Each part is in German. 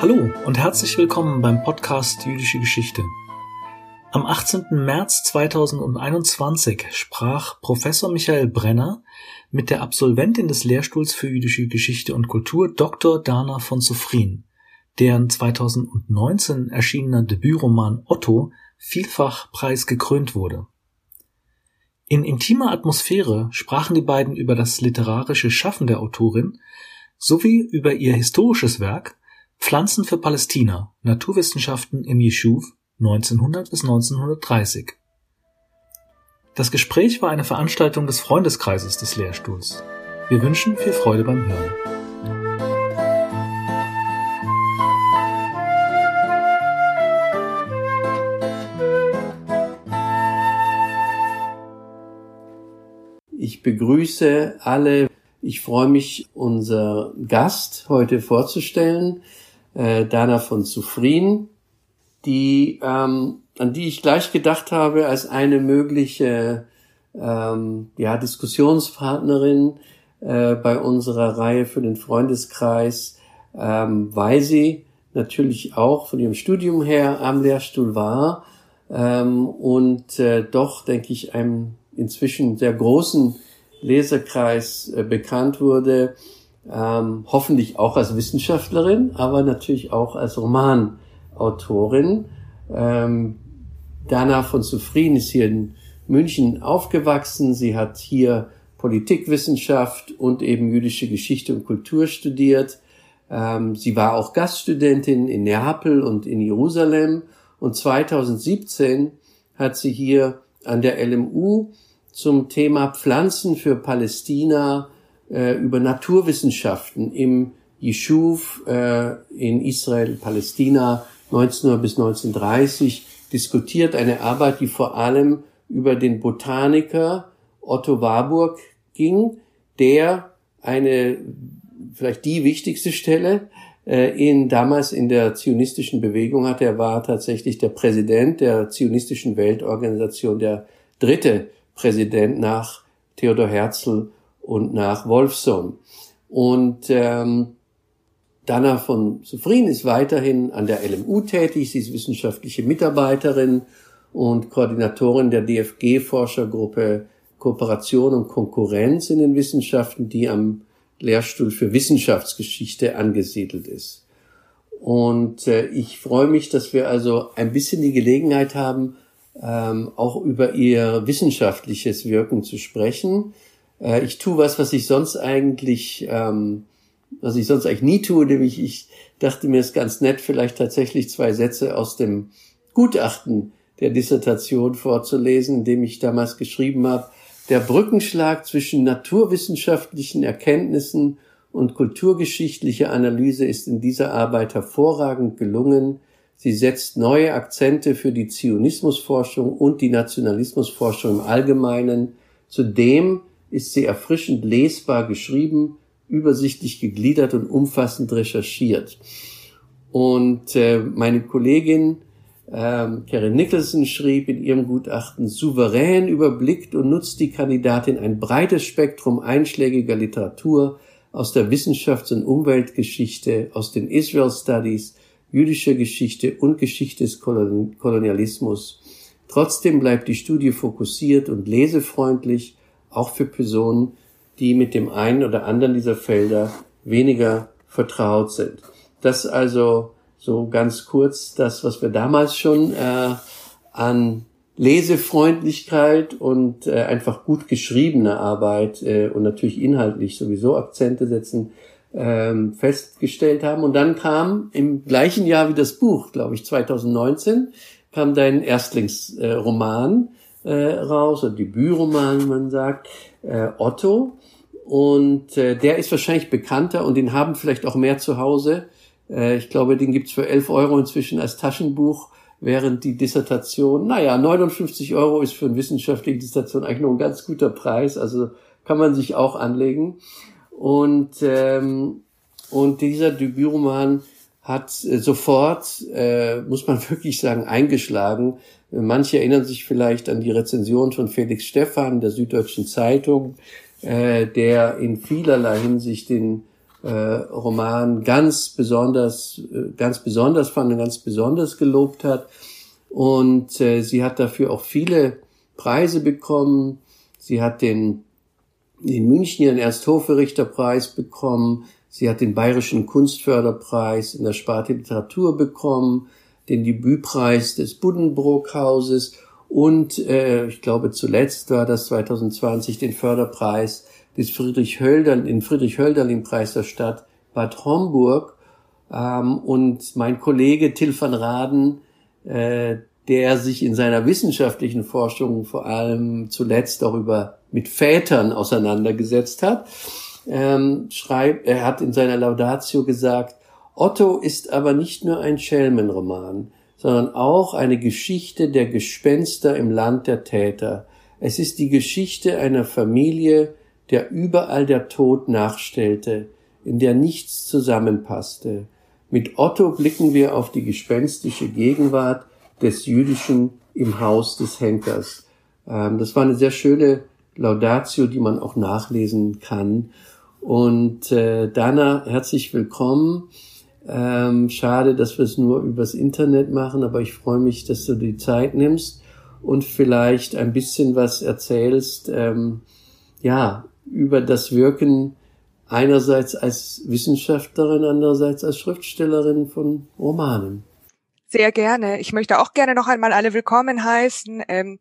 Hallo und herzlich willkommen beim Podcast Jüdische Geschichte. Am 18. März 2021 sprach Professor Michael Brenner mit der Absolventin des Lehrstuhls für jüdische Geschichte und Kultur Dr. Dana von Zufrin, deren 2019 erschienener Debütroman Otto vielfach preisgekrönt wurde. In intimer Atmosphäre sprachen die beiden über das literarische Schaffen der Autorin sowie über ihr historisches Werk Pflanzen für Palästina, Naturwissenschaften im Jeschuv 1900 bis 1930. Das Gespräch war eine Veranstaltung des Freundeskreises des Lehrstuhls. Wir wünschen viel Freude beim Hören. Ich begrüße alle. Ich freue mich, unser Gast heute vorzustellen äh, Dana von Zufrin, die, ähm, an die ich gleich gedacht habe als eine mögliche ähm, ja, Diskussionspartnerin äh, bei unserer Reihe für den Freundeskreis, ähm, weil sie natürlich auch von ihrem Studium her am Lehrstuhl war ähm, und äh, doch, denke ich, einem inzwischen sehr großen Leserkreis äh, bekannt wurde, ähm, hoffentlich auch als Wissenschaftlerin, aber natürlich auch als Romanautorin. Ähm, Dana von Zufrieden ist hier in München aufgewachsen. Sie hat hier Politikwissenschaft und eben jüdische Geschichte und Kultur studiert. Ähm, sie war auch Gaststudentin in Neapel und in Jerusalem. Und 2017 hat sie hier an der LMU zum Thema Pflanzen für Palästina äh, über Naturwissenschaften im Yishuv äh, in Israel, Palästina 1900 bis 1930 diskutiert. Eine Arbeit, die vor allem über den Botaniker Otto Warburg ging, der eine, vielleicht die wichtigste Stelle äh, in, damals in der zionistischen Bewegung hatte. Er war tatsächlich der Präsident der zionistischen Weltorganisation, der dritte Präsident nach Theodor Herzl und nach Wolfson. Und ähm, Dana von Sufrin ist weiterhin an der LMU tätig. Sie ist wissenschaftliche Mitarbeiterin und Koordinatorin der DFG-Forschergruppe Kooperation und Konkurrenz in den Wissenschaften, die am Lehrstuhl für Wissenschaftsgeschichte angesiedelt ist. Und äh, ich freue mich, dass wir also ein bisschen die Gelegenheit haben, ähm, auch über ihr wissenschaftliches Wirken zu sprechen. Äh, ich tue was, was ich sonst eigentlich, ähm, was ich sonst eigentlich nie tue, nämlich ich dachte mir, es ganz nett, vielleicht tatsächlich zwei Sätze aus dem Gutachten der Dissertation vorzulesen, in dem ich damals geschrieben habe, der Brückenschlag zwischen naturwissenschaftlichen Erkenntnissen und kulturgeschichtlicher Analyse ist in dieser Arbeit hervorragend gelungen. Sie setzt neue Akzente für die Zionismusforschung und die Nationalismusforschung im Allgemeinen. Zudem ist sie erfrischend lesbar geschrieben, übersichtlich gegliedert und umfassend recherchiert. Und äh, meine Kollegin ähm, Karen Nicholson schrieb in ihrem Gutachten, souverän überblickt und nutzt die Kandidatin ein breites Spektrum einschlägiger Literatur aus der Wissenschafts- und Umweltgeschichte, aus den Israel Studies, jüdischer Geschichte und Geschichte des Kolonialismus. Trotzdem bleibt die Studie fokussiert und lesefreundlich auch für Personen, die mit dem einen oder anderen dieser Felder weniger vertraut sind. Das also so ganz kurz das, was wir damals schon äh, an Lesefreundlichkeit und äh, einfach gut geschriebene Arbeit äh, und natürlich inhaltlich sowieso Akzente setzen ähm, festgestellt haben. Und dann kam im gleichen Jahr wie das Buch, glaube ich, 2019, kam dein Erstlingsroman äh, raus, oder Debütroman, man sagt, äh, Otto. Und äh, der ist wahrscheinlich bekannter und den haben vielleicht auch mehr zu Hause. Äh, ich glaube, den gibt's für 11 Euro inzwischen als Taschenbuch, während die Dissertation, naja, 59 Euro ist für eine wissenschaftliche Dissertation eigentlich noch ein ganz guter Preis, also kann man sich auch anlegen. Und, ähm, und dieser Debütroman hat äh, sofort, äh, muss man wirklich sagen, eingeschlagen. Manche erinnern sich vielleicht an die Rezension von Felix Stephan der Süddeutschen Zeitung, äh, der in vielerlei Hinsicht den äh, Roman ganz besonders, äh, ganz besonders fand und ganz besonders gelobt hat. Und äh, sie hat dafür auch viele Preise bekommen. Sie hat den, den München ihren Ersthoferichterpreis bekommen. Sie hat den Bayerischen Kunstförderpreis in der Sparte Literatur bekommen, den Debütpreis des Buddenbrookhauses und äh, ich glaube zuletzt war das 2020 den Förderpreis des Friedrich Hölderlin, den Friedrich Hölderlin Preis der Stadt Bad Homburg. Ähm, und mein Kollege Till van Raden, äh, der sich in seiner wissenschaftlichen Forschung vor allem zuletzt auch über mit Vätern auseinandergesetzt hat, ähm, schreibt, er hat in seiner Laudatio gesagt, Otto ist aber nicht nur ein Schelmenroman, sondern auch eine Geschichte der Gespenster im Land der Täter. Es ist die Geschichte einer Familie, der überall der Tod nachstellte, in der nichts zusammenpasste. Mit Otto blicken wir auf die gespenstische Gegenwart des Jüdischen im Haus des Henkers. Ähm, das war eine sehr schöne Laudatio, die man auch nachlesen kann. Und äh, Dana, herzlich willkommen. Ähm, schade, dass wir es nur übers Internet machen, aber ich freue mich, dass du die Zeit nimmst und vielleicht ein bisschen was erzählst, ähm, ja, über das Wirken einerseits als Wissenschaftlerin, andererseits als Schriftstellerin von Romanen. Sehr gerne. Ich möchte auch gerne noch einmal alle willkommen heißen. Ähm,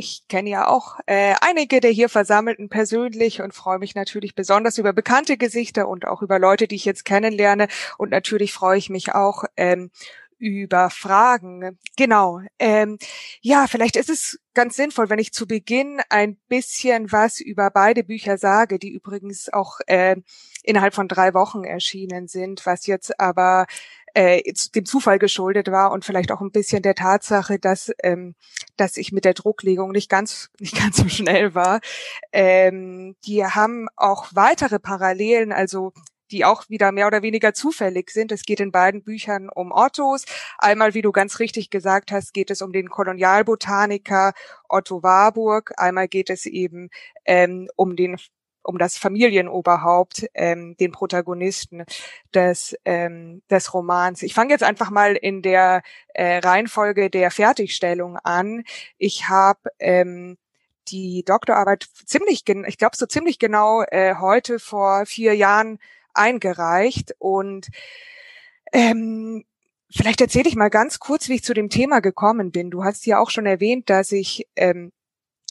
ich kenne ja auch äh, einige der hier Versammelten persönlich und freue mich natürlich besonders über bekannte Gesichter und auch über Leute, die ich jetzt kennenlerne. Und natürlich freue ich mich auch ähm, über Fragen. Genau. Ähm, ja, vielleicht ist es ganz sinnvoll, wenn ich zu Beginn ein bisschen was über beide Bücher sage, die übrigens auch äh, innerhalb von drei Wochen erschienen sind, was jetzt aber äh, dem Zufall geschuldet war und vielleicht auch ein bisschen der Tatsache, dass ähm, dass ich mit der Drucklegung nicht ganz nicht ganz so schnell war. Ähm, die haben auch weitere Parallelen, also die auch wieder mehr oder weniger zufällig sind. Es geht in beiden Büchern um Ottos. Einmal, wie du ganz richtig gesagt hast, geht es um den Kolonialbotaniker Otto Warburg. Einmal geht es eben ähm, um den um das Familienoberhaupt, ähm, den Protagonisten des, ähm, des Romans. Ich fange jetzt einfach mal in der äh, Reihenfolge der Fertigstellung an. Ich habe ähm, die Doktorarbeit ziemlich, ich glaube so ziemlich genau äh, heute vor vier Jahren eingereicht und ähm, Vielleicht erzähle ich mal ganz kurz, wie ich zu dem Thema gekommen bin. Du hast ja auch schon erwähnt, dass ich ähm,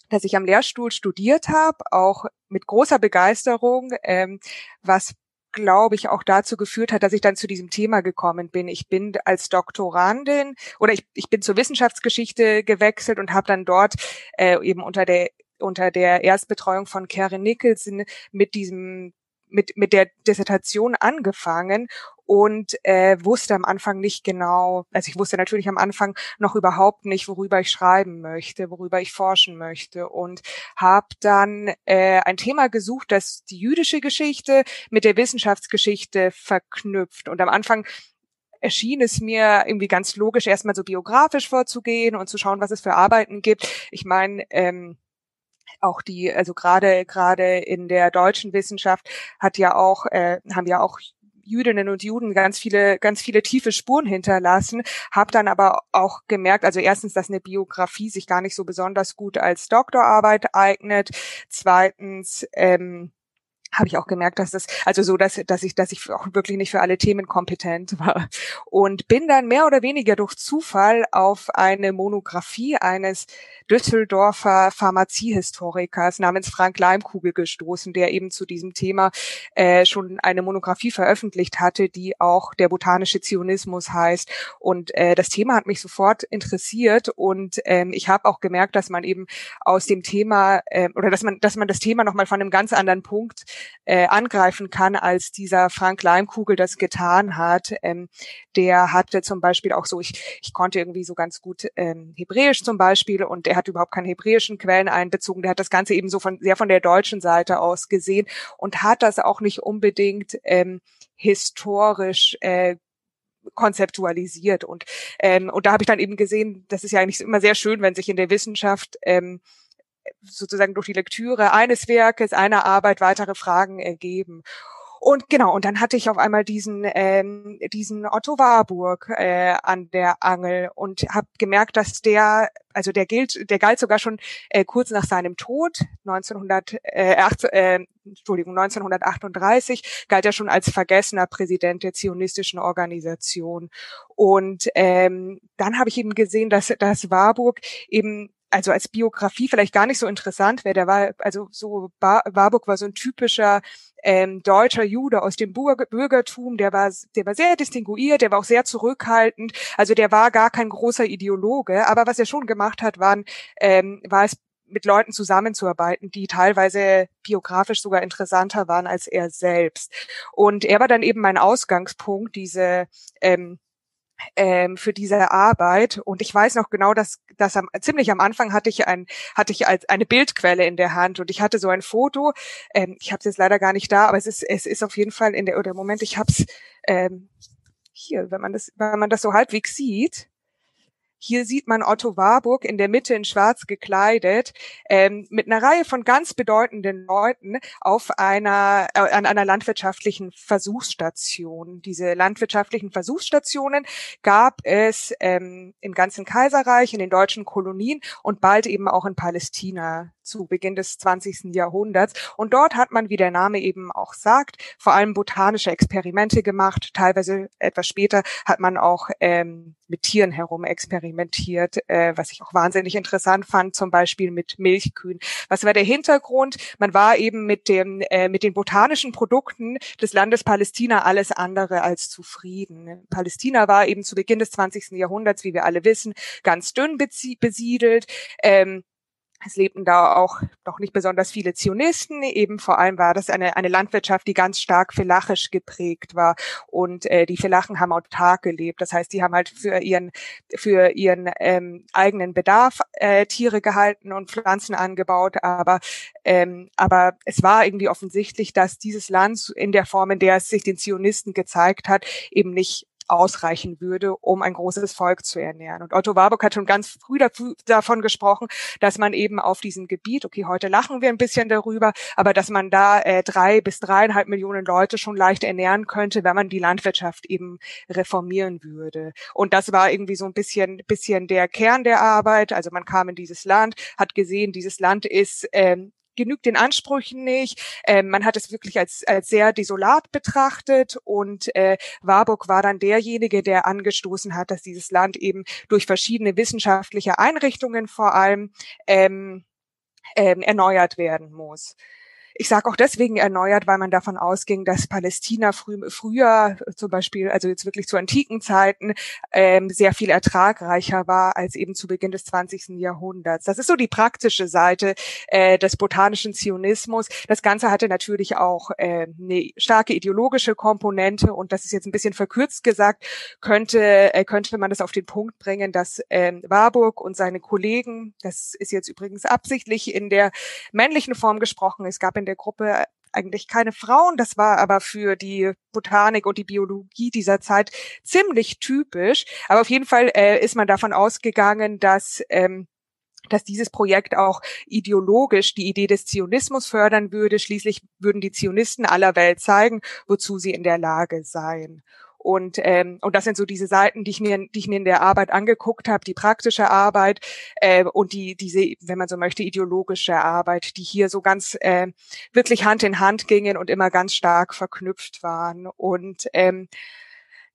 dass ich am Lehrstuhl studiert habe, auch mit großer Begeisterung, ähm, was glaube ich, auch dazu geführt hat, dass ich dann zu diesem Thema gekommen bin. Ich bin als Doktorandin oder ich, ich bin zur Wissenschaftsgeschichte gewechselt und habe dann dort äh, eben unter der unter der Erstbetreuung von Karen Nicholson mit diesem mit, mit der Dissertation angefangen und äh, wusste am Anfang nicht genau, also ich wusste natürlich am Anfang noch überhaupt nicht, worüber ich schreiben möchte, worüber ich forschen möchte und habe dann äh, ein Thema gesucht, das die jüdische Geschichte mit der Wissenschaftsgeschichte verknüpft. Und am Anfang erschien es mir irgendwie ganz logisch, erstmal so biografisch vorzugehen und zu schauen, was es für Arbeiten gibt. Ich meine, ähm, auch die, also gerade gerade in der deutschen Wissenschaft hat ja auch, äh, haben ja auch Jüdinnen und Juden ganz viele, ganz viele tiefe Spuren hinterlassen, habe dann aber auch gemerkt, also erstens, dass eine Biografie sich gar nicht so besonders gut als Doktorarbeit eignet. Zweitens, ähm, habe ich auch gemerkt, dass das, also so, dass, dass ich, dass ich auch wirklich nicht für alle Themen kompetent war. Und bin dann mehr oder weniger durch Zufall auf eine Monographie eines Düsseldorfer Pharmaziehistorikers namens Frank Leimkugel gestoßen, der eben zu diesem Thema äh, schon eine Monographie veröffentlicht hatte, die auch der botanische Zionismus heißt. Und äh, das Thema hat mich sofort interessiert und ähm, ich habe auch gemerkt, dass man eben aus dem Thema äh, oder dass man, dass man das Thema nochmal von einem ganz anderen Punkt äh, angreifen kann, als dieser Frank Leimkugel das getan hat. Ähm, der hatte zum Beispiel auch so, ich, ich konnte irgendwie so ganz gut ähm, Hebräisch zum Beispiel und er hat überhaupt keine hebräischen Quellen einbezogen. Der hat das Ganze eben so von sehr von der deutschen Seite aus gesehen und hat das auch nicht unbedingt ähm, historisch äh, konzeptualisiert und ähm, und da habe ich dann eben gesehen, das ist ja eigentlich immer sehr schön, wenn sich in der Wissenschaft ähm, sozusagen durch die Lektüre eines Werkes, einer Arbeit weitere Fragen ergeben. Und genau, und dann hatte ich auf einmal diesen ähm, diesen Otto Warburg äh, an der Angel und habe gemerkt, dass der also der gilt, der galt sogar schon äh, kurz nach seinem Tod 1900 äh, 8, äh, Entschuldigung 1938 galt er schon als vergessener Präsident der zionistischen Organisation und ähm, dann habe ich eben gesehen, dass dass Warburg eben also als Biografie vielleicht gar nicht so interessant wäre. Der war, also so Bar Warburg war so ein typischer ähm, deutscher Jude aus dem Bürger Bürgertum, der war, der war sehr distinguiert, der war auch sehr zurückhaltend, also der war gar kein großer Ideologe, aber was er schon gemacht hat, waren, ähm, war es mit Leuten zusammenzuarbeiten, die teilweise biografisch sogar interessanter waren als er selbst. Und er war dann eben mein Ausgangspunkt, diese ähm, ähm, für diese Arbeit. Und ich weiß noch genau, dass, dass am, ziemlich am Anfang hatte ich ein, hatte ich als eine Bildquelle in der Hand und ich hatte so ein Foto. Ähm, ich habe es jetzt leider gar nicht da, aber es ist, es ist auf jeden Fall in der oder Moment, ich habe es ähm, hier, wenn man das, wenn man das so halbwegs sieht. Hier sieht man Otto Warburg in der Mitte in Schwarz gekleidet, ähm, mit einer Reihe von ganz bedeutenden Leuten auf einer äh, an einer landwirtschaftlichen Versuchsstation. Diese landwirtschaftlichen Versuchsstationen gab es ähm, im ganzen Kaiserreich, in den deutschen Kolonien und bald eben auch in Palästina zu Beginn des 20. Jahrhunderts. Und dort hat man, wie der Name eben auch sagt, vor allem botanische Experimente gemacht. Teilweise etwas später hat man auch ähm, mit Tieren herum experimentiert, äh, was ich auch wahnsinnig interessant fand, zum Beispiel mit Milchkühen. Was war der Hintergrund? Man war eben mit dem äh, mit den botanischen Produkten des Landes Palästina alles andere als zufrieden. Palästina war eben zu Beginn des 20. Jahrhunderts, wie wir alle wissen, ganz dünn besiedelt. Ähm, es lebten da auch noch nicht besonders viele Zionisten. Eben vor allem war das eine, eine Landwirtschaft, die ganz stark felachisch geprägt war. Und äh, die Felachen haben autark gelebt. Das heißt, die haben halt für ihren, für ihren ähm, eigenen Bedarf äh, Tiere gehalten und Pflanzen angebaut. Aber, ähm, aber es war irgendwie offensichtlich, dass dieses Land in der Form, in der es sich den Zionisten gezeigt hat, eben nicht ausreichen würde, um ein großes Volk zu ernähren. Und Otto Warburg hat schon ganz früh davon gesprochen, dass man eben auf diesem Gebiet, okay, heute lachen wir ein bisschen darüber, aber dass man da äh, drei bis dreieinhalb Millionen Leute schon leicht ernähren könnte, wenn man die Landwirtschaft eben reformieren würde. Und das war irgendwie so ein bisschen, bisschen der Kern der Arbeit. Also man kam in dieses Land, hat gesehen, dieses Land ist ähm, genügt den Ansprüchen nicht. Ähm, man hat es wirklich als, als sehr desolat betrachtet und äh, Warburg war dann derjenige, der angestoßen hat, dass dieses Land eben durch verschiedene wissenschaftliche Einrichtungen vor allem ähm, ähm, erneuert werden muss. Ich sage auch deswegen erneuert, weil man davon ausging, dass Palästina früh, früher zum Beispiel, also jetzt wirklich zu antiken Zeiten, ähm, sehr viel ertragreicher war als eben zu Beginn des 20. Jahrhunderts. Das ist so die praktische Seite äh, des botanischen Zionismus. Das Ganze hatte natürlich auch äh, eine starke ideologische Komponente und das ist jetzt ein bisschen verkürzt gesagt, könnte, äh, könnte man das auf den Punkt bringen, dass ähm, Warburg und seine Kollegen, das ist jetzt übrigens absichtlich in der männlichen Form gesprochen, es gab in der Gruppe eigentlich keine Frauen. Das war aber für die Botanik und die Biologie dieser Zeit ziemlich typisch. Aber auf jeden Fall äh, ist man davon ausgegangen, dass ähm, dass dieses Projekt auch ideologisch die Idee des Zionismus fördern würde. Schließlich würden die Zionisten aller Welt zeigen, wozu sie in der Lage seien. Und, ähm, und das sind so diese Seiten, die ich mir, die ich mir in der Arbeit angeguckt habe, die praktische Arbeit äh, und die, diese, wenn man so möchte, ideologische Arbeit, die hier so ganz äh, wirklich Hand in Hand gingen und immer ganz stark verknüpft waren. Und ähm,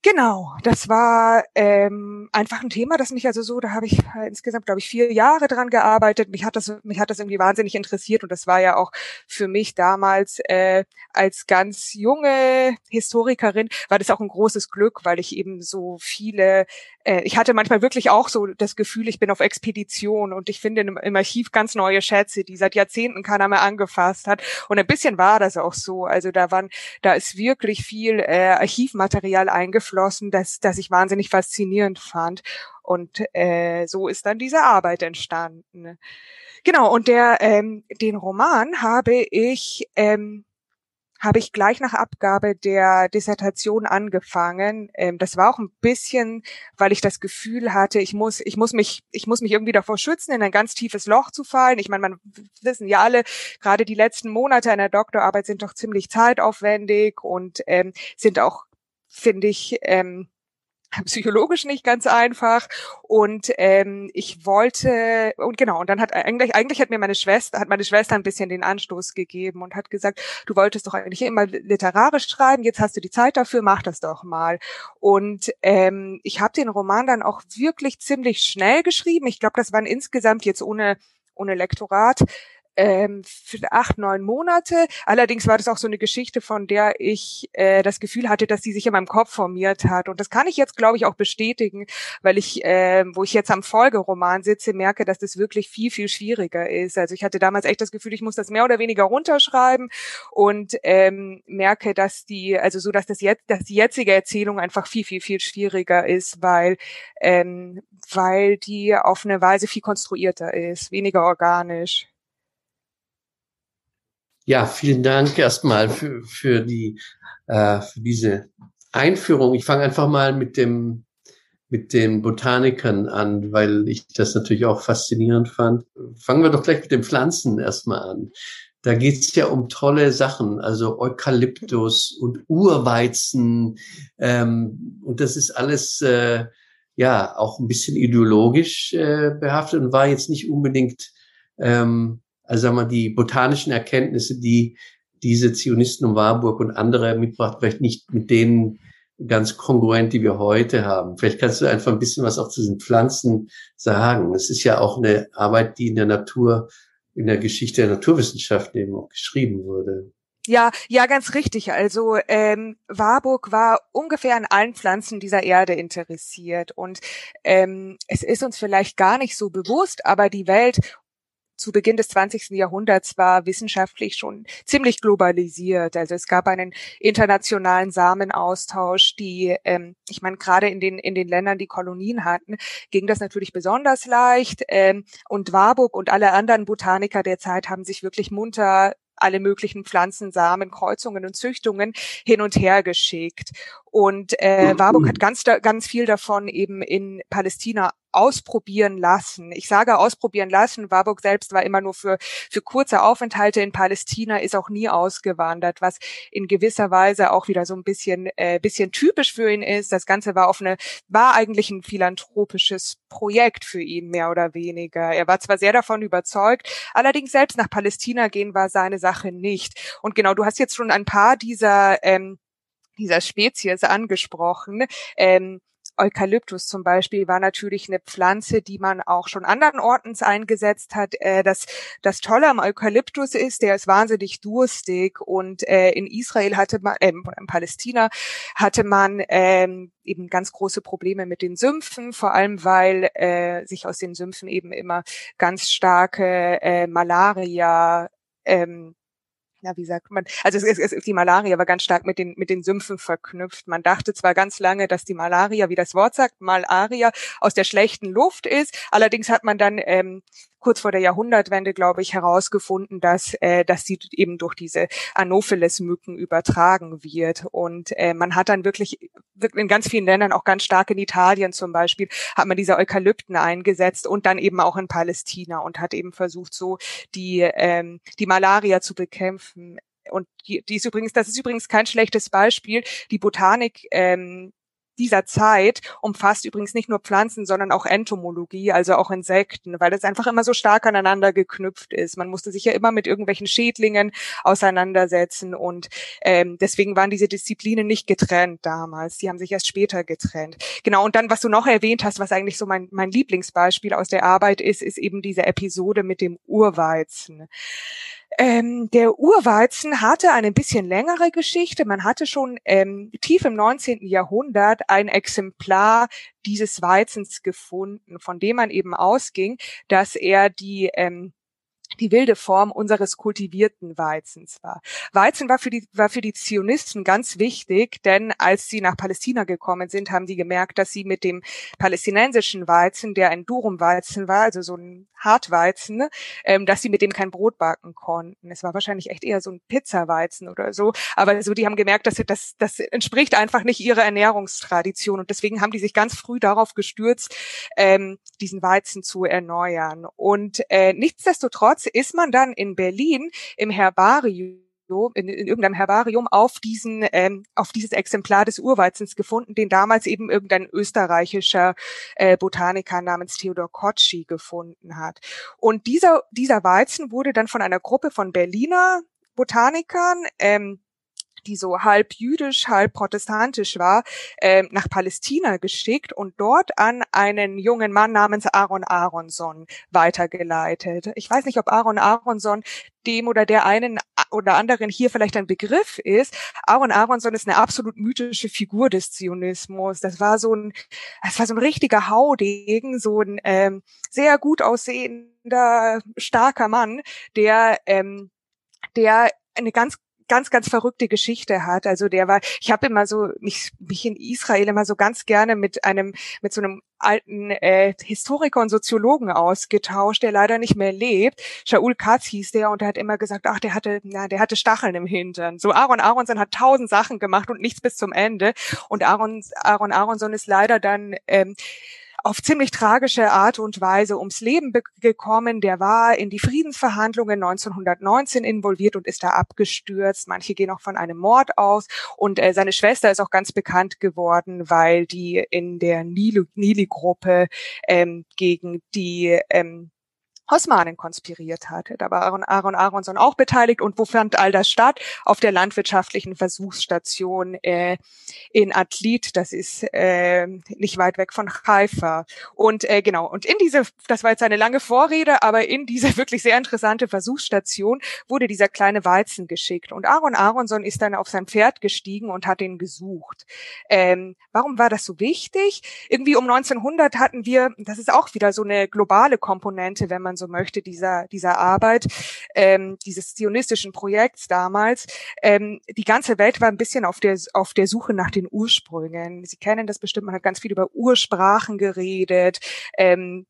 Genau, das war ähm, einfach ein Thema, das mich also so, da habe ich äh, insgesamt, glaube ich, vier Jahre dran gearbeitet. Mich hat das, mich hat das irgendwie wahnsinnig interessiert und das war ja auch für mich damals äh, als ganz junge Historikerin war das auch ein großes Glück, weil ich eben so viele, äh, ich hatte manchmal wirklich auch so das Gefühl, ich bin auf Expedition und ich finde im, im Archiv ganz neue Schätze, die seit Jahrzehnten keiner mehr angefasst hat. Und ein bisschen war das auch so. Also da waren, da ist wirklich viel äh, Archivmaterial eingeflossen geflossen, dass, dass ich wahnsinnig faszinierend fand. Und äh, so ist dann diese Arbeit entstanden. Genau, und der, ähm, den Roman habe ich, ähm, habe ich gleich nach Abgabe der Dissertation angefangen. Ähm, das war auch ein bisschen, weil ich das Gefühl hatte, ich muss, ich muss mich, ich muss mich irgendwie davor schützen, in ein ganz tiefes Loch zu fallen. Ich meine, man wissen ja alle, gerade die letzten Monate einer Doktorarbeit sind doch ziemlich zeitaufwendig und ähm, sind auch, finde ich, ähm, psychologisch nicht ganz einfach. Und ähm, ich wollte und genau und dann hat eigentlich eigentlich hat mir meine Schwester hat meine Schwester ein bisschen den Anstoß gegeben und hat gesagt du wolltest doch eigentlich immer literarisch schreiben jetzt hast du die Zeit dafür mach das doch mal. Und ähm, ich habe den Roman dann auch wirklich ziemlich schnell geschrieben. Ich glaube das waren insgesamt jetzt ohne ohne Lektorat ähm, für acht, neun Monate. Allerdings war das auch so eine Geschichte, von der ich äh, das Gefühl hatte, dass sie sich in meinem Kopf formiert hat. Und das kann ich jetzt, glaube ich, auch bestätigen, weil ich, äh, wo ich jetzt am Folgeroman sitze, merke, dass das wirklich viel, viel schwieriger ist. Also ich hatte damals echt das Gefühl, ich muss das mehr oder weniger runterschreiben und ähm, merke, dass die, also so, dass das jetzt, dass die jetzige Erzählung einfach viel, viel, viel schwieriger ist, weil, ähm, weil die auf eine Weise viel konstruierter ist, weniger organisch. Ja, vielen Dank erstmal für, für die äh, für diese Einführung. Ich fange einfach mal mit dem mit den Botanikern an, weil ich das natürlich auch faszinierend fand. Fangen wir doch gleich mit den Pflanzen erstmal an. Da geht's ja um tolle Sachen, also Eukalyptus und Urweizen. Ähm, und das ist alles äh, ja auch ein bisschen ideologisch äh, behaftet und war jetzt nicht unbedingt ähm, also sagen wir, die botanischen Erkenntnisse, die diese Zionisten um Warburg und andere mitbracht, vielleicht nicht mit denen ganz kongruent, die wir heute haben. Vielleicht kannst du einfach ein bisschen was auch zu diesen Pflanzen sagen. Es ist ja auch eine Arbeit, die in der Natur, in der Geschichte der Naturwissenschaft eben auch geschrieben wurde. Ja, ja, ganz richtig. Also ähm, Warburg war ungefähr an allen Pflanzen dieser Erde interessiert. Und ähm, es ist uns vielleicht gar nicht so bewusst, aber die Welt zu Beginn des 20. Jahrhunderts war wissenschaftlich schon ziemlich globalisiert. Also es gab einen internationalen Samenaustausch, die, ähm, ich meine, gerade in den, in den Ländern, die Kolonien hatten, ging das natürlich besonders leicht. Ähm, und Warburg und alle anderen Botaniker der Zeit haben sich wirklich munter alle möglichen Pflanzen, Samen, Kreuzungen und Züchtungen hin und her geschickt. Und äh, Warburg hat ganz, ganz viel davon eben in Palästina ausprobieren lassen. Ich sage ausprobieren lassen. Warburg selbst war immer nur für, für kurze Aufenthalte in Palästina, ist auch nie ausgewandert, was in gewisser Weise auch wieder so ein bisschen, äh, bisschen typisch für ihn ist. Das Ganze war auf eine, war eigentlich ein philanthropisches Projekt für ihn, mehr oder weniger. Er war zwar sehr davon überzeugt, allerdings selbst nach Palästina gehen war seine Sache nicht. Und genau, du hast jetzt schon ein paar dieser, ähm, dieser Spezies angesprochen. Ähm, Eukalyptus zum Beispiel war natürlich eine Pflanze, die man auch schon anderen Ortens eingesetzt hat. Äh, das, das Tolle am Eukalyptus ist, der ist wahnsinnig durstig und äh, in Israel hatte man, äh, in Palästina hatte man ähm, eben ganz große Probleme mit den Sümpfen, vor allem weil äh, sich aus den Sümpfen eben immer ganz starke äh, Malaria ähm, ja, wie sagt man, also es, es, es, die Malaria war ganz stark mit den, mit den Sümpfen verknüpft. Man dachte zwar ganz lange, dass die Malaria, wie das Wort sagt, Malaria aus der schlechten Luft ist. Allerdings hat man dann ähm, kurz vor der Jahrhundertwende, glaube ich, herausgefunden, dass, äh, dass sie eben durch diese Anopheles-Mücken übertragen wird. Und äh, man hat dann wirklich in ganz vielen Ländern, auch ganz stark in Italien zum Beispiel, hat man diese Eukalypten eingesetzt und dann eben auch in Palästina und hat eben versucht, so die, ähm, die Malaria zu bekämpfen. Und die, die ist übrigens, das ist übrigens kein schlechtes Beispiel. Die Botanik ähm, dieser Zeit umfasst übrigens nicht nur Pflanzen, sondern auch Entomologie, also auch Insekten, weil das einfach immer so stark aneinander geknüpft ist. Man musste sich ja immer mit irgendwelchen Schädlingen auseinandersetzen und ähm, deswegen waren diese Disziplinen nicht getrennt damals. Die haben sich erst später getrennt. Genau, und dann, was du noch erwähnt hast, was eigentlich so mein, mein Lieblingsbeispiel aus der Arbeit ist, ist eben diese Episode mit dem Urweizen. Ähm, der Urweizen hatte eine bisschen längere Geschichte. Man hatte schon ähm, tief im 19. Jahrhundert ein Exemplar dieses Weizens gefunden, von dem man eben ausging, dass er die ähm, die wilde Form unseres kultivierten Weizens war. Weizen war für die, war für die Zionisten ganz wichtig, denn als sie nach Palästina gekommen sind, haben sie gemerkt, dass sie mit dem palästinensischen Weizen, der ein Durumweizen war, also so ein Hartweizen, ähm, dass sie mit dem kein Brot backen konnten. Es war wahrscheinlich echt eher so ein Pizzaweizen oder so, aber so, die haben gemerkt, dass das, das entspricht einfach nicht ihrer Ernährungstradition und deswegen haben die sich ganz früh darauf gestürzt, ähm, diesen Weizen zu erneuern. Und äh, nichtsdestotrotz ist man dann in Berlin im Herbarium in, in irgendeinem Herbarium auf diesen ähm, auf dieses Exemplar des Urweizens gefunden, den damals eben irgendein österreichischer äh, Botaniker namens Theodor Kotschi gefunden hat. Und dieser dieser Weizen wurde dann von einer Gruppe von Berliner Botanikern ähm, die so halb jüdisch, halb protestantisch war, äh, nach Palästina geschickt und dort an einen jungen Mann namens Aaron Aronson weitergeleitet. Ich weiß nicht, ob Aaron Aronson dem oder der einen oder anderen hier vielleicht ein Begriff ist. Aaron Aronson ist eine absolut mythische Figur des Zionismus. Das war so ein, das war so ein richtiger Haudegen, so ein ähm, sehr gut aussehender, starker Mann, der ähm, der eine ganz ganz, ganz verrückte Geschichte hat. Also der war, ich habe immer so mich, mich in Israel immer so ganz gerne mit einem, mit so einem alten äh, Historiker und Soziologen ausgetauscht, der leider nicht mehr lebt. Shaul Katz hieß der und der hat immer gesagt, ach, der hatte, na, der hatte Stacheln im Hintern. So Aaron Aronson hat tausend Sachen gemacht und nichts bis zum Ende. Und Aaron, Aaron Aronson ist leider dann ähm, auf ziemlich tragische Art und Weise ums Leben gekommen. Der war in die Friedensverhandlungen 1919 involviert und ist da abgestürzt. Manche gehen auch von einem Mord aus. Und äh, seine Schwester ist auch ganz bekannt geworden, weil die in der Nili-Gruppe ähm, gegen die ähm, Osmanen konspiriert hatte. Da war Aaron, Aaron Aronson auch beteiligt. Und wo fand all das statt? Auf der landwirtschaftlichen Versuchsstation äh, in Atlit. Das ist äh, nicht weit weg von Haifa. Und äh, genau, und in diese, das war jetzt eine lange Vorrede, aber in diese wirklich sehr interessante Versuchsstation wurde dieser kleine Weizen geschickt. Und Aaron Aronson ist dann auf sein Pferd gestiegen und hat ihn gesucht. Ähm, warum war das so wichtig? Irgendwie um 1900 hatten wir, das ist auch wieder so eine globale Komponente, wenn man man so möchte, dieser, dieser Arbeit, ähm, dieses zionistischen Projekts damals. Ähm, die ganze Welt war ein bisschen auf der, auf der Suche nach den Ursprüngen. Sie kennen das bestimmt, man hat ganz viel über Ursprachen geredet. Ähm,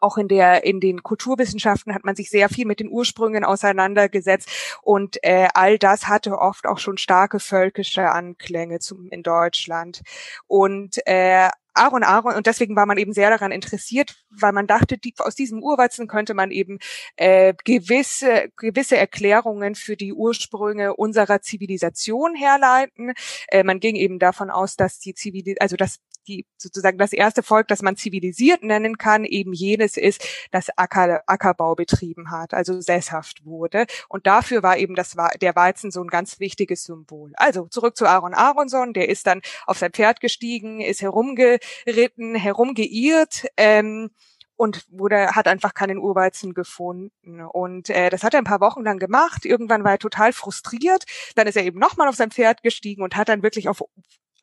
auch in der in den Kulturwissenschaften hat man sich sehr viel mit den Ursprüngen auseinandergesetzt und äh, all das hatte oft auch schon starke völkische Anklänge zum, in Deutschland und äh, Aaron Aaron und deswegen war man eben sehr daran interessiert, weil man dachte, die, aus diesem Urweizen könnte man eben äh, gewisse gewisse Erklärungen für die Ursprünge unserer Zivilisation herleiten. Äh, man ging eben davon aus, dass die Zivilis also dass die sozusagen das erste Volk, das man zivilisiert nennen kann, eben jenes ist, das Acker, Ackerbau betrieben hat, also sesshaft wurde. Und dafür war eben das der Weizen so ein ganz wichtiges Symbol. Also zurück zu Aaron Aronson, der ist dann auf sein Pferd gestiegen, ist herumge geritten, herumgeirrt. Ähm, und wurde hat einfach keinen Urweizen gefunden und äh, das hat er ein paar Wochen lang gemacht. Irgendwann war er total frustriert. Dann ist er eben nochmal auf sein Pferd gestiegen und hat dann wirklich auf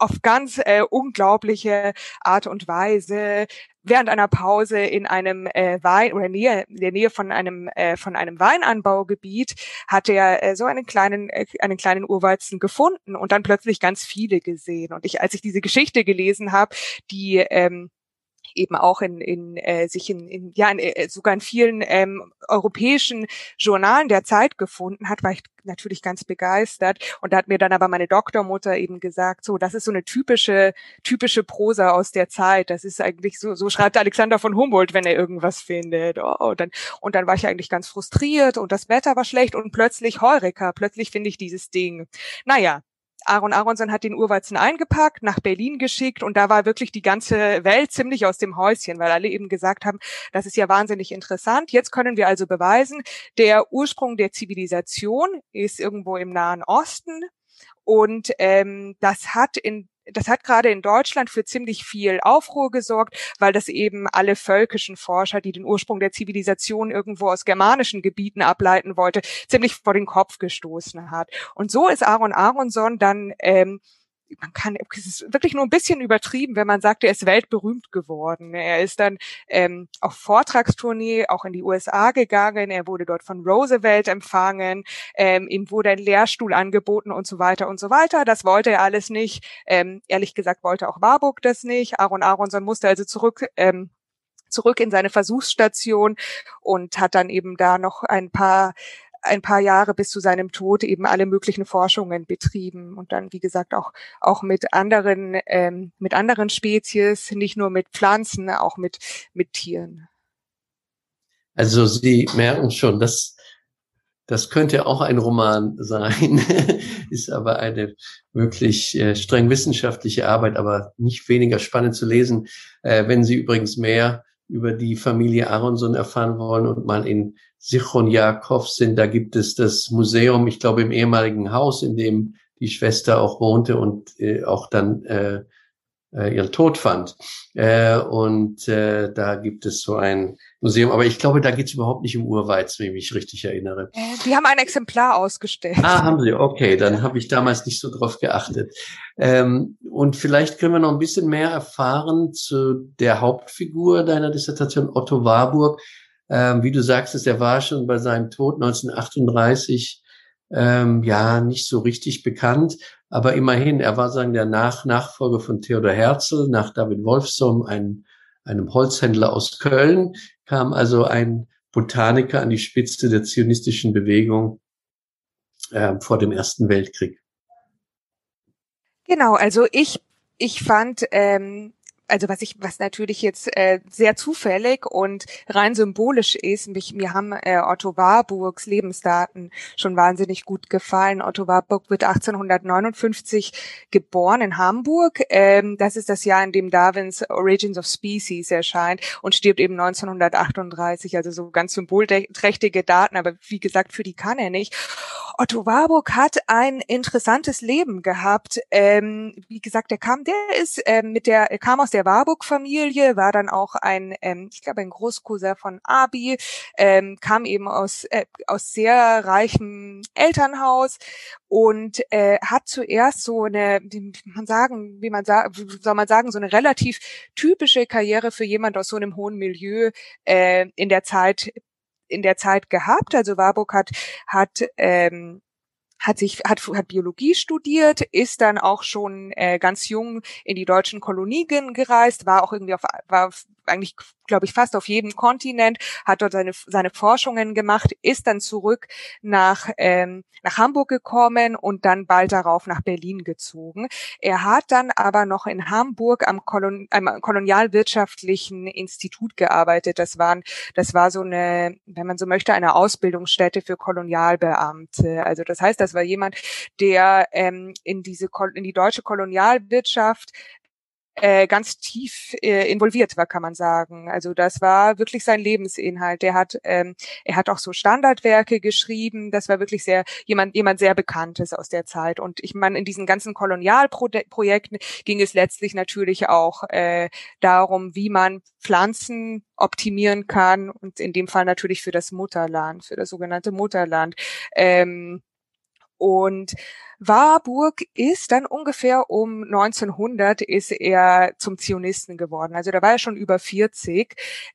auf ganz äh, unglaubliche Art und Weise während einer Pause in einem äh, Wein oder Nähe, in der Nähe von einem äh, von einem Weinanbaugebiet hat er äh, so einen kleinen äh, einen kleinen Urweizen gefunden und dann plötzlich ganz viele gesehen. Und ich als ich diese Geschichte gelesen habe die ähm, eben auch in, in äh, sich in, in ja in, äh, sogar in vielen ähm, europäischen Journalen der Zeit gefunden hat, war ich natürlich ganz begeistert und da hat mir dann aber meine Doktormutter eben gesagt, so das ist so eine typische typische Prosa aus der Zeit. Das ist eigentlich so so schreibt Alexander von Humboldt, wenn er irgendwas findet. Oh, und dann und dann war ich eigentlich ganz frustriert und das Wetter war schlecht und plötzlich Heureka, plötzlich finde ich dieses Ding. Naja, Aaron Aronson hat den Urweizen eingepackt, nach Berlin geschickt und da war wirklich die ganze Welt ziemlich aus dem Häuschen, weil alle eben gesagt haben, das ist ja wahnsinnig interessant. Jetzt können wir also beweisen, der Ursprung der Zivilisation ist irgendwo im Nahen Osten und ähm, das hat in das hat gerade in Deutschland für ziemlich viel Aufruhr gesorgt, weil das eben alle völkischen Forscher, die den Ursprung der Zivilisation irgendwo aus germanischen Gebieten ableiten wollte, ziemlich vor den Kopf gestoßen hat. Und so ist Aaron Aronson dann ähm, man kann, es ist wirklich nur ein bisschen übertrieben, wenn man sagt, er ist weltberühmt geworden. Er ist dann ähm, auf Vortragstournee auch in die USA gegangen. Er wurde dort von Roosevelt empfangen. Ähm, ihm wurde ein Lehrstuhl angeboten und so weiter und so weiter. Das wollte er alles nicht. Ähm, ehrlich gesagt wollte auch Warburg das nicht. Aaron Aronson musste also zurück ähm, zurück in seine Versuchsstation und hat dann eben da noch ein paar ein paar Jahre bis zu seinem Tod eben alle möglichen Forschungen betrieben und dann wie gesagt auch auch mit anderen ähm, mit anderen Spezies, nicht nur mit Pflanzen, auch mit mit Tieren. Also Sie merken schon, dass das könnte auch ein Roman sein, ist aber eine wirklich äh, streng wissenschaftliche Arbeit, aber nicht weniger spannend zu lesen. Äh, wenn Sie übrigens mehr über die Familie Aronson erfahren wollen und mal in Sichron Jakov sind, da gibt es das Museum, ich glaube im ehemaligen Haus, in dem die Schwester auch wohnte und äh, auch dann äh, äh, ihren Tod fand. Äh, und äh, da gibt es so ein Museum, aber ich glaube, da geht es überhaupt nicht um Urweiz, wenn ich mich richtig erinnere. Äh, die haben ein Exemplar ausgestellt. Ah, haben sie, okay, dann habe ich damals nicht so drauf geachtet. Ähm, und vielleicht können wir noch ein bisschen mehr erfahren zu der Hauptfigur deiner Dissertation, Otto Warburg. Ähm, wie du sagst, er war schon bei seinem Tod 1938 ähm, ja nicht so richtig bekannt, aber immerhin, er war sagen der Nach Nachfolger von Theodor Herzl, nach David Wolfsom, ein, einem Holzhändler aus Köln, kam also ein Botaniker an die Spitze der zionistischen Bewegung äh, vor dem Ersten Weltkrieg. Genau, also ich ich fand ähm, also was ich, was natürlich jetzt äh, sehr zufällig und rein symbolisch ist, mich, mir haben äh, Otto Warburgs Lebensdaten schon wahnsinnig gut gefallen. Otto Warburg wird 1859 geboren in Hamburg. Ähm, das ist das Jahr, in dem Darwins Origins of Species erscheint und stirbt eben 1938. Also so ganz symbolträchtige Daten, aber wie gesagt, für die kann er nicht. Otto Warburg hat ein interessantes Leben gehabt. Ähm, wie gesagt, er kam, der ist ähm, mit der, er kam aus der Warburg-Familie, war dann auch ein, ähm, ich glaube, ein Großcousin von Abi, ähm, kam eben aus äh, aus sehr reichem Elternhaus und äh, hat zuerst so eine, wie man sagen, wie man sagt, soll man sagen, so eine relativ typische Karriere für jemand aus so einem hohen Milieu äh, in der Zeit in der Zeit gehabt. Also Warburg hat, hat ähm, hat sich hat, hat Biologie studiert, ist dann auch schon äh, ganz jung in die deutschen Kolonien gereist, war auch irgendwie auf war eigentlich glaube ich fast auf jedem Kontinent, hat dort seine seine Forschungen gemacht, ist dann zurück nach ähm, nach Hamburg gekommen und dann bald darauf nach Berlin gezogen. Er hat dann aber noch in Hamburg am, Kolon am kolonialwirtschaftlichen Institut gearbeitet. Das waren das war so eine, wenn man so möchte, eine Ausbildungsstätte für Kolonialbeamte. Also das heißt, das war jemand, der ähm, in diese in die deutsche Kolonialwirtschaft äh, ganz tief äh, involviert war, kann man sagen. Also das war wirklich sein Lebensinhalt. Der hat, ähm, er hat auch so Standardwerke geschrieben. Das war wirklich sehr jemand, jemand sehr Bekanntes aus der Zeit. Und ich meine, in diesen ganzen Kolonialprojekten ging es letztlich natürlich auch äh, darum, wie man Pflanzen optimieren kann und in dem Fall natürlich für das Mutterland, für das sogenannte Mutterland. Ähm, und Warburg ist dann ungefähr um 1900 ist er zum Zionisten geworden. Also da war er schon über 40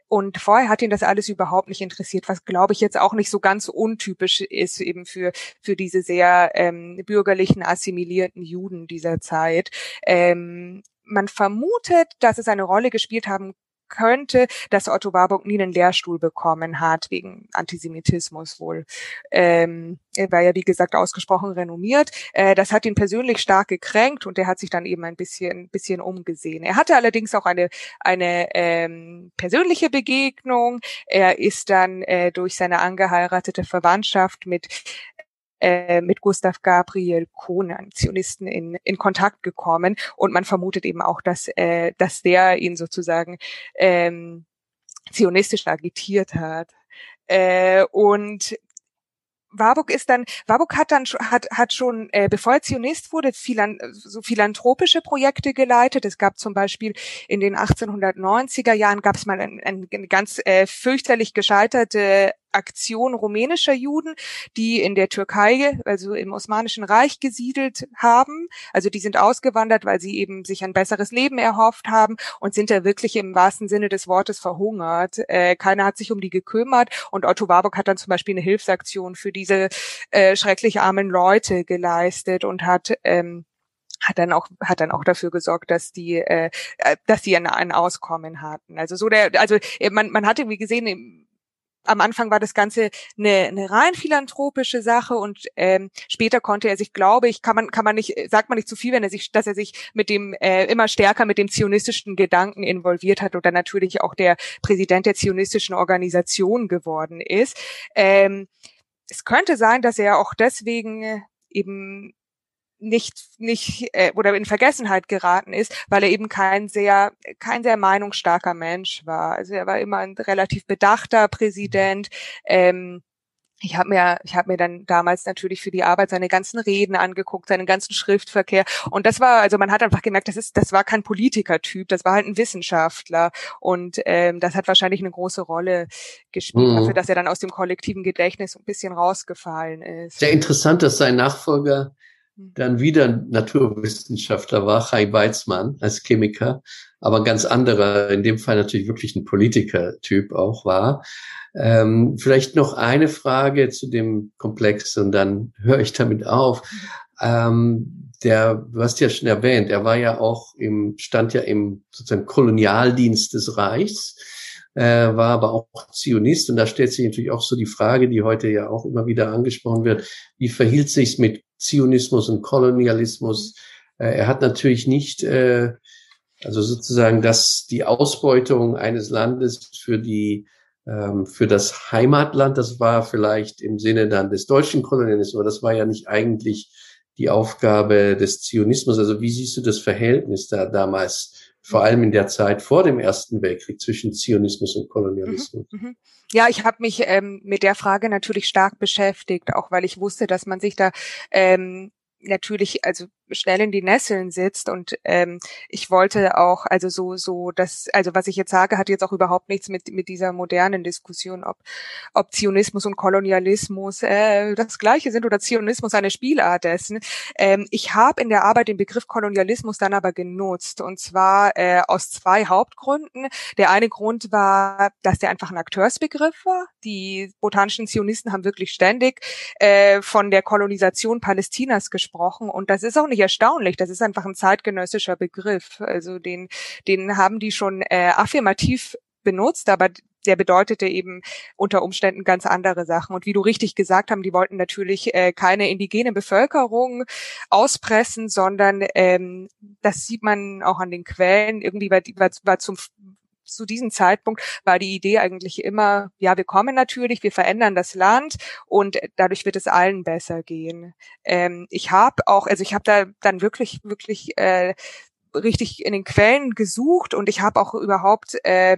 und vorher hat ihn das alles überhaupt nicht interessiert, was glaube ich jetzt auch nicht so ganz untypisch ist eben für für diese sehr ähm, bürgerlichen assimilierten Juden dieser Zeit. Ähm, man vermutet, dass es eine Rolle gespielt haben könnte, dass Otto Warburg nie einen Lehrstuhl bekommen hat, wegen Antisemitismus wohl. Ähm, er war ja, wie gesagt, ausgesprochen renommiert. Äh, das hat ihn persönlich stark gekränkt und er hat sich dann eben ein bisschen, bisschen umgesehen. Er hatte allerdings auch eine, eine ähm, persönliche Begegnung. Er ist dann äh, durch seine angeheiratete Verwandtschaft mit äh, mit Gustav Gabriel Kohn, einem Zionisten, in, in Kontakt gekommen. Und man vermutet eben auch, dass, äh, dass der ihn sozusagen ähm, zionistisch agitiert hat. Äh, und Warburg ist dann, Warburg hat dann hat hat schon, äh, bevor er Zionist wurde, philan, so philanthropische Projekte geleitet. Es gab zum Beispiel in den 1890er Jahren gab es mal eine ein ganz äh, fürchterlich gescheiterte Aktion rumänischer Juden, die in der Türkei, also im Osmanischen Reich gesiedelt haben. Also die sind ausgewandert, weil sie eben sich ein besseres Leben erhofft haben und sind da wirklich im wahrsten Sinne des Wortes verhungert. Äh, keiner hat sich um die gekümmert und Otto Warburg hat dann zum Beispiel eine Hilfsaktion für diese äh, schrecklich armen Leute geleistet und hat ähm, hat dann auch hat dann auch dafür gesorgt, dass die äh, äh dass sie ein, ein Auskommen hatten. Also so der also man man hatte wie gesehen am Anfang war das Ganze eine, eine rein philanthropische Sache und ähm, später konnte er sich, glaube ich, kann man kann man nicht, sagt man nicht zu viel, wenn er sich, dass er sich mit dem äh, immer stärker mit dem zionistischen Gedanken involviert hat oder natürlich auch der Präsident der zionistischen Organisation geworden ist. Ähm, es könnte sein, dass er auch deswegen eben nicht nicht äh, oder in Vergessenheit geraten ist, weil er eben kein sehr kein sehr meinungsstarker Mensch war. Also er war immer ein relativ bedachter Präsident. Ähm, ich habe mir ich habe mir dann damals natürlich für die Arbeit seine ganzen Reden angeguckt, seinen ganzen Schriftverkehr und das war also man hat einfach gemerkt, das ist das war kein Politikertyp, das war halt ein Wissenschaftler und ähm, das hat wahrscheinlich eine große Rolle gespielt mhm. dafür, dass er dann aus dem kollektiven Gedächtnis ein bisschen rausgefallen ist. Sehr interessant, dass sein Nachfolger dann wieder Naturwissenschaftler war, Chai Weizmann als Chemiker, aber ganz anderer, in dem Fall natürlich wirklich ein Politiker-Typ auch war. Ähm, vielleicht noch eine Frage zu dem Komplex und dann höre ich damit auf. Ähm, der, du hast ja schon erwähnt, er war ja auch im, stand ja im sozusagen Kolonialdienst des Reichs, äh, war aber auch Zionist und da stellt sich natürlich auch so die Frage, die heute ja auch immer wieder angesprochen wird, wie verhielt sich mit Zionismus und Kolonialismus. Äh, er hat natürlich nicht, äh, also sozusagen, dass die Ausbeutung eines Landes für die ähm, für das Heimatland, das war vielleicht im Sinne dann des deutschen Kolonialismus, aber das war ja nicht eigentlich die Aufgabe des Zionismus. Also wie siehst du das Verhältnis da damals, vor allem in der Zeit vor dem Ersten Weltkrieg zwischen Zionismus und Kolonialismus? Mhm, mh. Ja, ich habe mich ähm, mit der Frage natürlich stark beschäftigt, auch weil ich wusste, dass man sich da ähm, natürlich, also schnell in die Nesseln sitzt und ähm, ich wollte auch, also so, so, das, also was ich jetzt sage, hat jetzt auch überhaupt nichts mit, mit dieser modernen Diskussion, ob, ob Zionismus und Kolonialismus äh, das gleiche sind oder Zionismus eine Spielart dessen. Ähm, ich habe in der Arbeit den Begriff Kolonialismus dann aber genutzt und zwar äh, aus zwei Hauptgründen. Der eine Grund war, dass der einfach ein Akteursbegriff war. Die botanischen Zionisten haben wirklich ständig äh, von der Kolonisation Palästinas gesprochen und das ist auch nicht eigentlich erstaunlich. Das ist einfach ein zeitgenössischer Begriff. Also den, den haben die schon äh, affirmativ benutzt, aber der bedeutete eben unter Umständen ganz andere Sachen. Und wie du richtig gesagt haben, die wollten natürlich äh, keine indigene Bevölkerung auspressen, sondern ähm, das sieht man auch an den Quellen. Irgendwie war, war, war zum zu diesem Zeitpunkt war die Idee eigentlich immer, ja, wir kommen natürlich, wir verändern das Land und dadurch wird es allen besser gehen. Ähm, ich habe auch, also ich habe da dann wirklich, wirklich äh, richtig in den Quellen gesucht und ich habe auch überhaupt äh,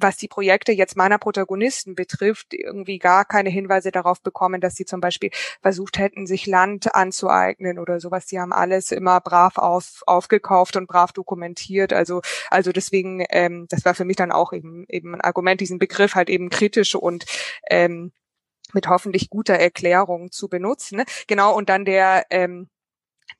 was die Projekte jetzt meiner Protagonisten betrifft, irgendwie gar keine Hinweise darauf bekommen, dass sie zum Beispiel versucht hätten, sich Land anzueignen oder sowas. Die haben alles immer brav auf, aufgekauft und brav dokumentiert. Also, also deswegen, ähm, das war für mich dann auch eben, eben ein Argument, diesen Begriff halt eben kritisch und ähm, mit hoffentlich guter Erklärung zu benutzen. Genau, und dann der ähm,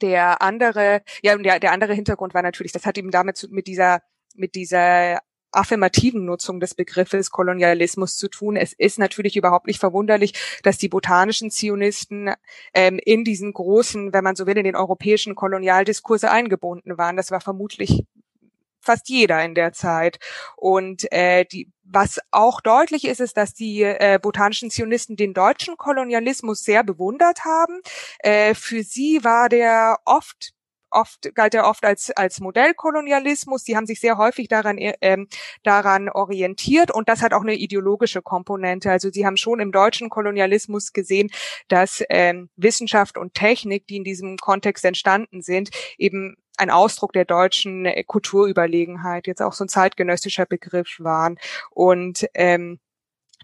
der andere, ja, und der, der andere Hintergrund war natürlich, das hat eben damit zu, mit dieser mit dieser affirmativen Nutzung des Begriffes Kolonialismus zu tun. Es ist natürlich überhaupt nicht verwunderlich, dass die botanischen Zionisten ähm, in diesen großen, wenn man so will, in den europäischen Kolonialdiskurse eingebunden waren. Das war vermutlich fast jeder in der Zeit. Und äh, die, was auch deutlich ist, ist, dass die äh, botanischen Zionisten den deutschen Kolonialismus sehr bewundert haben. Äh, für sie war der oft oft galt er oft als als Modellkolonialismus. Die haben sich sehr häufig daran äh, ähm, daran orientiert und das hat auch eine ideologische Komponente. Also sie haben schon im deutschen Kolonialismus gesehen, dass ähm, Wissenschaft und Technik, die in diesem Kontext entstanden sind, eben ein Ausdruck der deutschen äh, Kulturüberlegenheit, jetzt auch so ein zeitgenössischer Begriff waren und ähm,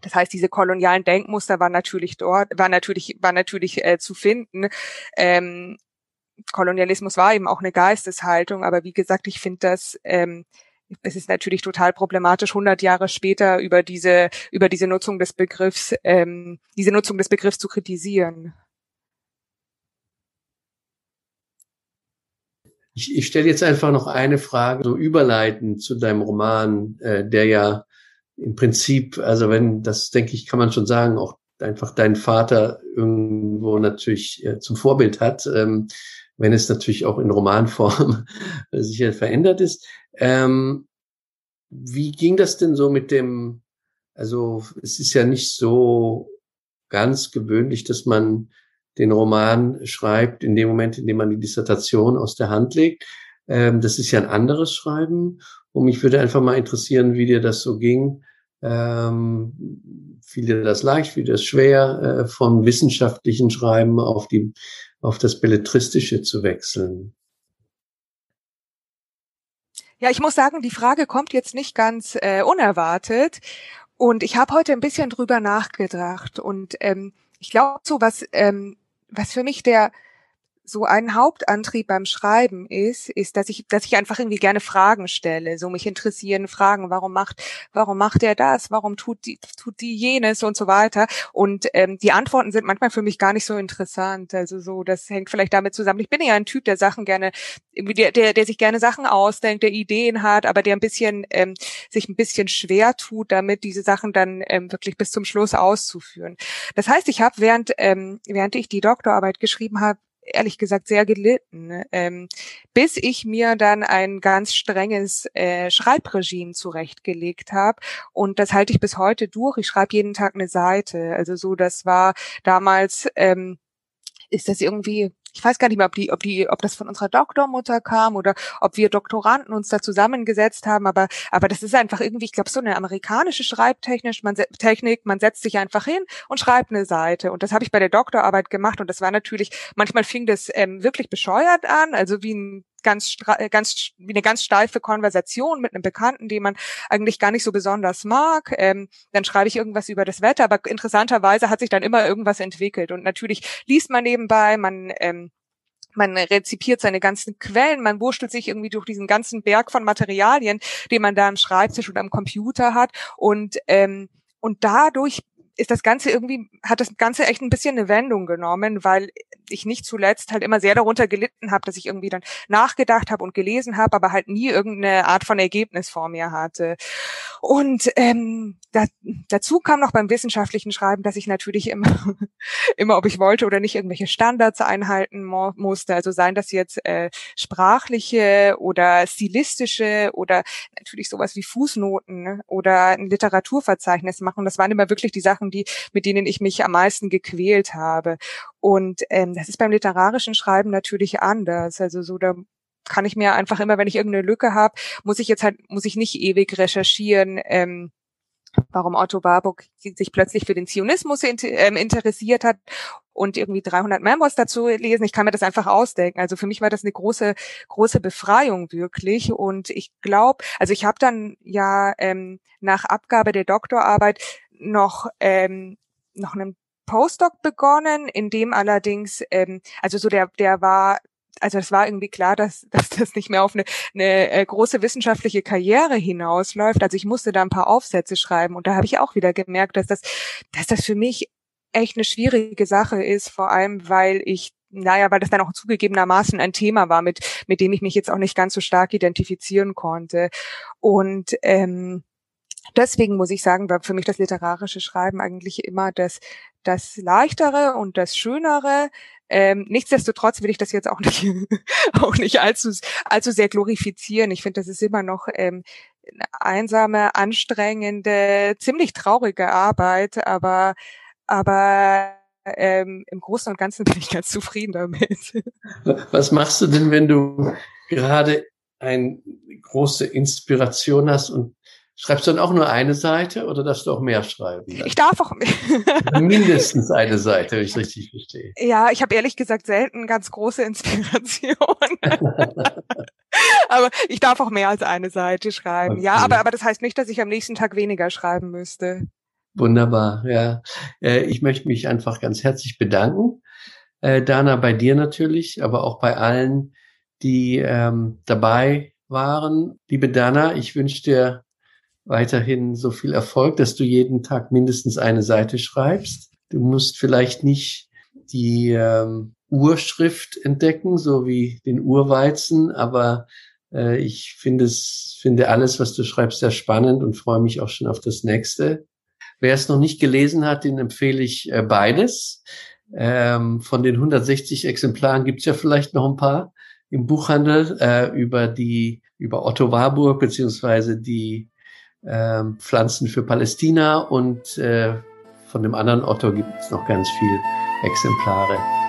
das heißt, diese kolonialen Denkmuster waren natürlich dort, war natürlich, war natürlich äh, zu finden. Ähm, Kolonialismus war eben auch eine Geisteshaltung, aber wie gesagt, ich finde das, ähm, es ist natürlich total problematisch, 100 Jahre später über diese über diese Nutzung des Begriffs ähm, diese Nutzung des Begriffs zu kritisieren. Ich, ich stelle jetzt einfach noch eine Frage, so überleiten zu deinem Roman, äh, der ja im Prinzip, also wenn, das denke ich, kann man schon sagen, auch einfach deinen Vater irgendwo natürlich äh, zum Vorbild hat, ähm, wenn es natürlich auch in Romanform sicher verändert ist. Ähm, wie ging das denn so mit dem, also es ist ja nicht so ganz gewöhnlich, dass man den Roman schreibt in dem Moment, in dem man die Dissertation aus der Hand legt. Ähm, das ist ja ein anderes Schreiben. Und mich würde einfach mal interessieren, wie dir das so ging. Ähm, fiel dir das leicht, fiel dir das schwer, äh, von wissenschaftlichen Schreiben auf die, auf das Belletristische zu wechseln? Ja, ich muss sagen, die Frage kommt jetzt nicht ganz äh, unerwartet. Und ich habe heute ein bisschen drüber nachgedacht. Und ähm, ich glaube, so was ähm, was für mich der so ein Hauptantrieb beim Schreiben ist, ist, dass ich, dass ich einfach irgendwie gerne Fragen stelle, so mich interessieren Fragen, warum macht, warum macht er das, warum tut die, tut die jenes und so weiter. Und ähm, die Antworten sind manchmal für mich gar nicht so interessant. Also so, das hängt vielleicht damit zusammen. Ich bin ja ein Typ, der Sachen gerne, der, der, der sich gerne Sachen ausdenkt, der Ideen hat, aber der ein bisschen ähm, sich ein bisschen schwer tut, damit diese Sachen dann ähm, wirklich bis zum Schluss auszuführen. Das heißt, ich habe während ähm, während ich die Doktorarbeit geschrieben habe, ehrlich gesagt sehr gelitten, ne? ähm, bis ich mir dann ein ganz strenges äh, Schreibregime zurechtgelegt habe. Und das halte ich bis heute durch. Ich schreibe jeden Tag eine Seite. Also so, das war damals, ähm, ist das irgendwie ich weiß gar nicht mehr, ob die, ob die, ob das von unserer Doktormutter kam oder ob wir Doktoranden uns da zusammengesetzt haben, aber, aber das ist einfach irgendwie, ich glaube, so eine amerikanische Schreibtechnik, man, Technik, man setzt sich einfach hin und schreibt eine Seite. Und das habe ich bei der Doktorarbeit gemacht und das war natürlich, manchmal fing das ähm, wirklich bescheuert an, also wie ein ganz, äh, ganz, wie eine ganz steife Konversation mit einem Bekannten, den man eigentlich gar nicht so besonders mag. Ähm, dann schreibe ich irgendwas über das Wetter, aber interessanterweise hat sich dann immer irgendwas entwickelt. Und natürlich liest man nebenbei, man ähm, man rezipiert seine ganzen Quellen, man wurstelt sich irgendwie durch diesen ganzen Berg von Materialien, den man da am Schreibtisch oder am Computer hat und ähm, und dadurch ist das Ganze irgendwie, hat das Ganze echt ein bisschen eine Wendung genommen, weil ich nicht zuletzt halt immer sehr darunter gelitten habe, dass ich irgendwie dann nachgedacht habe und gelesen habe, aber halt nie irgendeine Art von Ergebnis vor mir hatte. Und ähm, da, dazu kam noch beim wissenschaftlichen Schreiben, dass ich natürlich immer, immer, ob ich wollte oder nicht, irgendwelche Standards einhalten musste. Also seien das jetzt äh, sprachliche oder stilistische oder natürlich sowas wie Fußnoten ne? oder ein Literaturverzeichnis machen. Das waren immer wirklich die Sachen, die mit denen ich mich am meisten gequält habe. Und ähm, das ist beim literarischen Schreiben natürlich anders. Also so da kann ich mir einfach immer, wenn ich irgendeine Lücke habe, muss ich jetzt halt, muss ich nicht ewig recherchieren. Ähm, warum Otto Warburg sich plötzlich für den Zionismus ähm, interessiert hat und irgendwie 300 Memos dazu lesen. Ich kann mir das einfach ausdenken. Also für mich war das eine große, große Befreiung wirklich. Und ich glaube, also ich habe dann ja ähm, nach Abgabe der Doktorarbeit noch ähm, noch einen Postdoc begonnen, in dem allerdings, ähm, also so der, der war also es war irgendwie klar, dass, dass das nicht mehr auf eine, eine äh, große wissenschaftliche Karriere hinausläuft. Also ich musste da ein paar Aufsätze schreiben und da habe ich auch wieder gemerkt, dass das, dass das für mich echt eine schwierige Sache ist, vor allem weil ich naja, weil das dann auch zugegebenermaßen ein Thema war, mit, mit dem ich mich jetzt auch nicht ganz so stark identifizieren konnte. Und ähm, deswegen muss ich sagen, war für mich das literarische Schreiben eigentlich immer das, das leichtere und das schönere. Ähm, nichtsdestotrotz will ich das jetzt auch nicht, auch nicht allzu, allzu sehr glorifizieren. Ich finde, das ist immer noch ähm, eine einsame, anstrengende, ziemlich traurige Arbeit, aber, aber ähm, im Großen und Ganzen bin ich ganz zufrieden damit. Was machst du denn, wenn du gerade eine große Inspiration hast und Schreibst du dann auch nur eine Seite oder darfst du auch mehr schreiben? Ich darf auch mehr. Mindestens eine Seite, wenn ich richtig verstehe. Ja, ich habe ehrlich gesagt selten ganz große Inspiration. aber ich darf auch mehr als eine Seite schreiben. Okay. Ja, aber, aber das heißt nicht, dass ich am nächsten Tag weniger schreiben müsste. Wunderbar, ja. Äh, ich möchte mich einfach ganz herzlich bedanken. Äh, Dana, bei dir natürlich, aber auch bei allen, die ähm, dabei waren. Liebe Dana, ich wünsche dir weiterhin so viel Erfolg, dass du jeden Tag mindestens eine Seite schreibst. Du musst vielleicht nicht die ähm, Urschrift entdecken, so wie den Urweizen, aber äh, ich finde es, finde alles, was du schreibst, sehr spannend und freue mich auch schon auf das nächste. Wer es noch nicht gelesen hat, den empfehle ich äh, beides. Ähm, von den 160 Exemplaren gibt es ja vielleicht noch ein paar im Buchhandel äh, über die über Otto Warburg beziehungsweise die äh, Pflanzen für Palästina und äh, von dem anderen Otto gibt es noch ganz viel Exemplare.